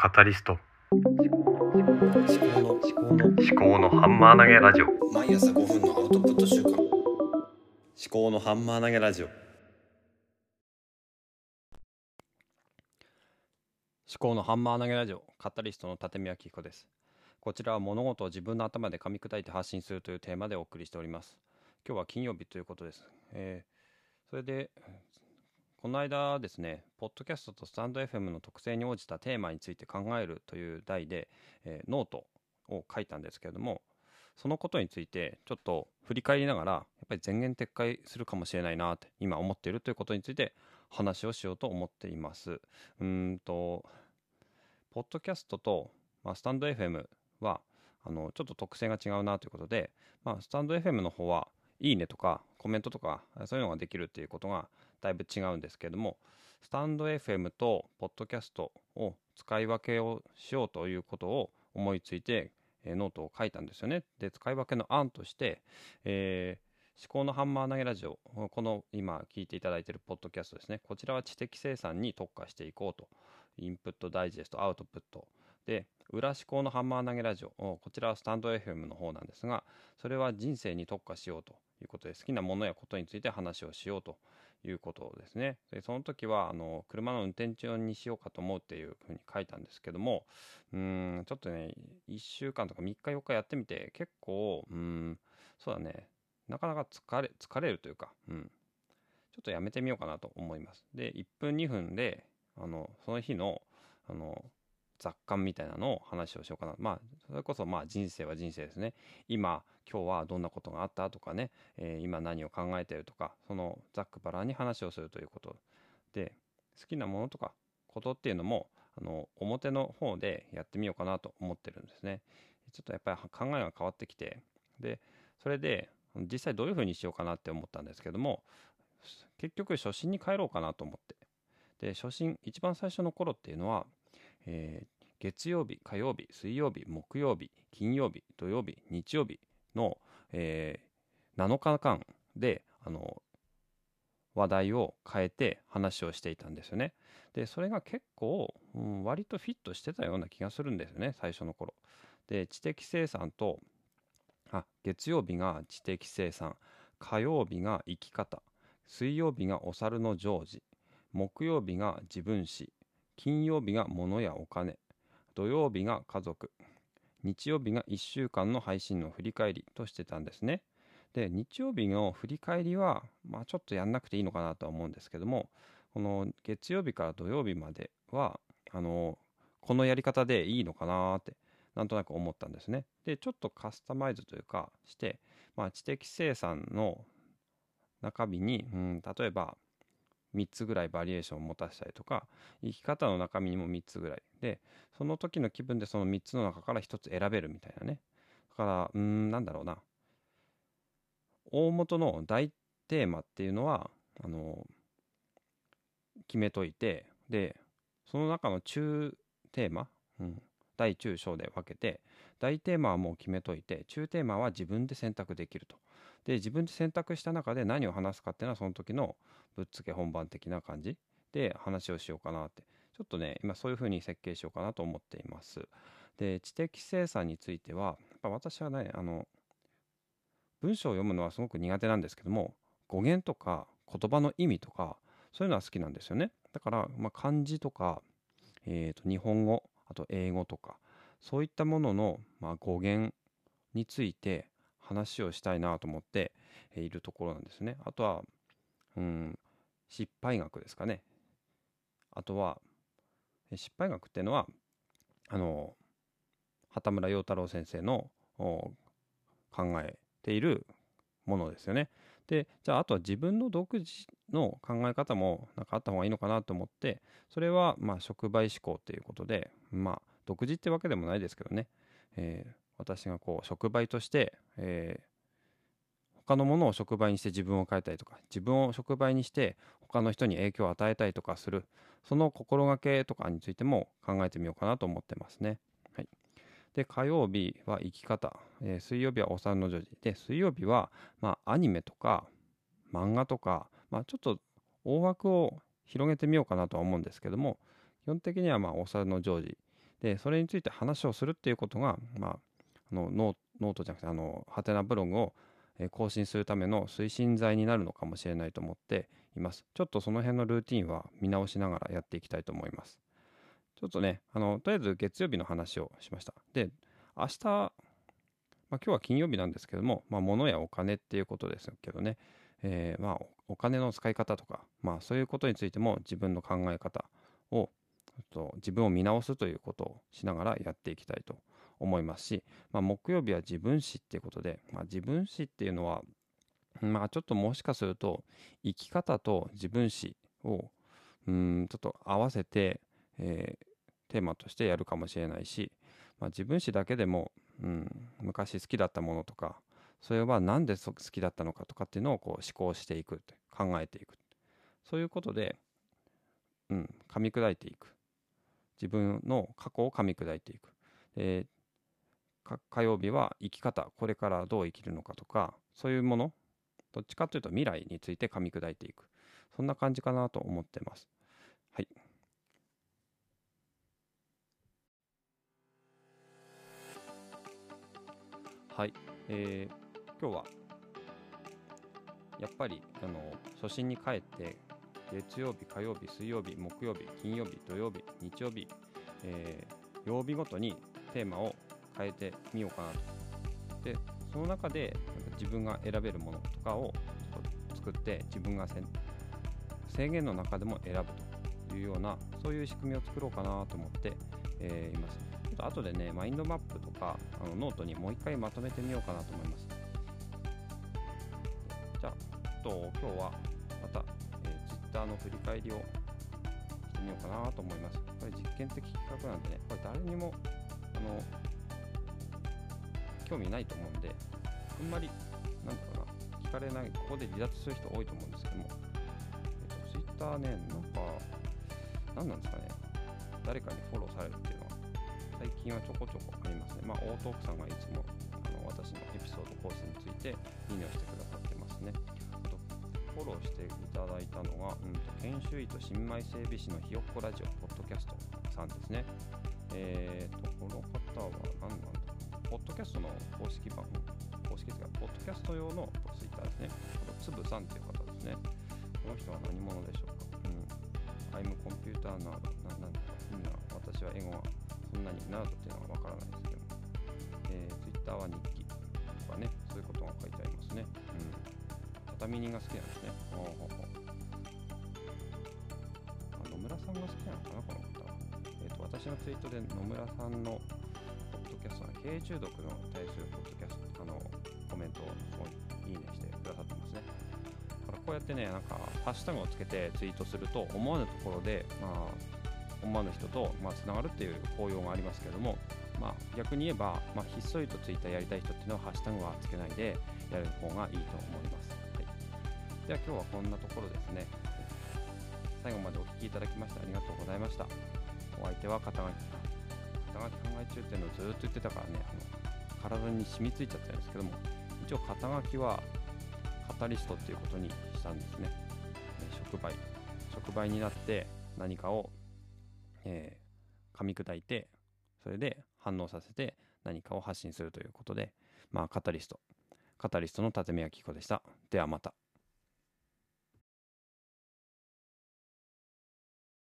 カタリスト。思考の思考の思考のハンマー投げラジオ。毎朝5分のアウトプット週間思考のハンマー投げラジオ。思考のハンマー投げラジオ。カタリストの立見明彦です。こちらは物事を自分の頭で噛み砕いて発信するというテーマでお送りしております。今日は金曜日ということです、えーそれでこの間ですね、ポッドキャストとスタンド FM の特性に応じたテーマについて考えるという題で、えーノートを書いたんですけれども、そのことについてちょっと振り返りながら、やっぱり前言撤回するかもしれないなって今思っているということについて話をしようと思っています。うんと、ポッドキャストと、まあ、スタンド FM はあのちょっと特性が違うなということで、まあ、スタンド FM の方はいいねとかコメントとかそういうのができるっていうことがだいぶ違うんですけどもスタンド FM とポッドキャストを使い分けをしようということを思いついて、えノートを書いたんですよね。で使い分けの案として、えー思考のハンマー投げラジオこの今聞いていただいているポッドキャストですね。こちらは知的生産に特化していこうと。インプットダイジェストアウトプット。で裏思考のハンマー投げラジオこちらはスタンド FM の方なんですがそれは人生に特化しようということで好きなものやことについて話をしようということですね。でその時はあの車の運転中にしようかと思うっていうふうに書いたんですけどもうんちょっとね1週間とか3日4日やってみて結構うんそうだねなかなか疲れ疲れるというか、うん、ちょっとやめてみようかなと思います。で1分2分であのその日のあの雑感みたいなのを話をしようかな。まあ、それこそまあ人生は人生ですね。今、今日はどんなことがあったとかね、えー今何を考えてるとか、そのざっくばらんに話をするということで、好きなものとかことっていうのも、あの、表の方でやってみようかなと思ってるんですね。ちょっとやっぱり考えが変わってきて、で、それで実際どういうふうにしようかなって思ったんですけども、結局初心に帰ろうかなと思って。で、初心、一番最初の頃っていうのは、えー月曜日、火曜日、水曜日、木曜日、金曜日、土曜日、日曜日の、えー7日間であの話題を変えて話をしていたんですよね。で、それが結構、うん割とフィットしてたような気がするんですよね、最初の頃。で、知的生産と、あ、月曜日が知的生産、火曜日が生き方、水曜日がお猿の常時、木曜日が自分史、金曜日が物やお金、土曜日が家族、日曜日が1週間の配信の振り返りとしてたんですね。で、日曜日の振り返りは、まあちょっとやんなくていいのかなとは思うんですけども、この月曜日から土曜日までは、あの、このやり方でいいのかなって、なんとなく思ったんですね。で、ちょっとカスタマイズというかして、まあ知的生産の中身に、うん、例えば3つぐらいバリエーションを持たせたりとか生き方の中身にも3つぐらいでその時の気分でその3つの中から1つ選べるみたいなね。だからうんなんだろうな。大元の大テーマっていうのはあの決めといてでその中の中テーマ、うん、大中小で分けて大テーマはもう決めといて中テーマは自分で選択できると。で自分で選択した中で何を話すかっていうのはその時のぶっつけ本番的な感じで話をしようかなって。ちょっとね今そういう風に設計しようかなと思っています。で知的生産についてはやっぱ私はねあの文章を読むのはすごく苦手なんですけども語源とか言葉の意味とかそういうのは好きなんですよね。だから、まあ、漢字とか、えーと日本語あと英語とかそういったものの、まあ、語源について話をしたいなと思っているところなんですね。あとは、うん、失敗学ですかね。あとは、失敗学っていうのは、あの、畑村陽太郎先生の考えているものですよね。で、じゃあ、あとは自分の独自の考え方もなんかあった方がいいのかなと思って、それは、まあ、触媒思考っていうことで、まあ、独自ってわけでもないですけどね、えー私がこう、触媒として、えー他のものを触媒にして自分を変えたりとか自分を触媒にして他の人に影響を与えたりとかするその心がけとかについても考えてみようかなと思ってますね。はい、で火曜日は生き方、えー水曜日はお産の女児。で水曜日は、まあ、アニメとか漫画とか、まあ、ちょっと大枠を広げてみようかなとは思うんですけども基本的にはまあお産のジョージでそれについて話をするっていうことが、まあ、あのノートじゃなくてあのハテナブログを更新するための推進剤になるのかもしれないと思っています。ちょっとその辺のルーティンは見直しながらやっていきたいと思います。ちょっとね、あのとりあえず月曜日の話をしました。で、明日、まあ、今日は金曜日なんですけども、まあ、物やお金っていうことですけどね、えー、まあ、お金の使い方とか、まあ、そういうことについても自分の考え方をと自分を見直すということをしながらやっていきたいと思いますし、まあ、木曜日は自分史っていうことで、まあ、自分史っていうのは、まあ、ちょっともしかすると生き方と自分史をうんちょっと合わせて、えー、テーマとしてやるかもしれないし、まあ、自分史だけでも、うん、昔好きだったものとかそれは何で好きだったのかとかっていうのをこう思考していく考えていく。そういうことで、うん、噛み砕いていく。自分の過去を噛み砕いていく、えー、火曜日は生き方これからどう生きるのかとかそういうものどっちかというと未来について噛み砕いていく。そんな感じかなと思ってます。はい。はい、えー、今日はやっぱりあの初心に帰って月曜日、火曜日、水曜日、木曜日、金曜日、土曜日、日曜日、えー、曜日ごとにテーマを変えてみようかなと。で、その中で自分が選べるものとかを作って自分が制限の中でも選ぶというようなそういう仕組みを作ろうかなと思って、えー、います。ちょっと後でね、マインドマップとかあのノートにもう一回まとめてみようかなと思います。じゃあ、と今日はまたターの振り返りをしてみようかなと思います。これ実験的企画なんでね、これ誰にも、あの、興味ないと思うんで、あんまり、なんだかな、聞かれない、ここで離脱する人多いと思うんですけども、えっと、Twitter ね、なんか、何なんですかね、誰かにフォローされるっていうのは、最近はちょこちょこありますね。まあ、オートークさんがいつも、あの私のエピソード更新について、いいねをしてくださってますね。フォローしていただいたのが、うんと、研修医と新米整備士のひよっこラジオ、ポッドキャストさんですね。えーと、この方は何なんだポッドキャストの公式版、公式ですが、ポッドキャスト用のツイッターですね。あと、つぶさんっていう方ですね。この人は何者でしょうか？うん。I'm コンピューターナード。ななんだ意味は、私は英語はそんなにナードっていうのがわからないですけども。えー、ツイッターは日記とかね、そういうことが書いてありますね。うん。畳人が好きなんですね。ほうほうほう野村さんが好きなのかな、この方は。えっ、ー、と、私のツイートで野村さんのドキャストの経営中毒の対するポッドキャスト、あの、コメントをいいねしてくださってますね。だからこうやってね、なんか、ハッシュタグをつけてツイートすると、思わぬところで、まあ、思わぬ人と、まあ、つながるっていう効用がありますけども、まあ、逆に言えば、まあ、ひっそりとツイッターやりたい人っていうのはハッシュタグはつけないでやる方がいいと思います。では今日はこんなところですね。最後までお聴きいただきましてありがとうございました。お相手は肩書き、肩書き考え中っていうのをずっと言ってたからね、あの体に染みついちゃったんですけども、一応肩書きはカタリストっていうことにしたんですね。触媒。触媒になって何かを、えー、噛み砕いて、それで反応させて何かを発信するということで、まあ、カタリスト。カタリストの立宮紀子でした。ではまた。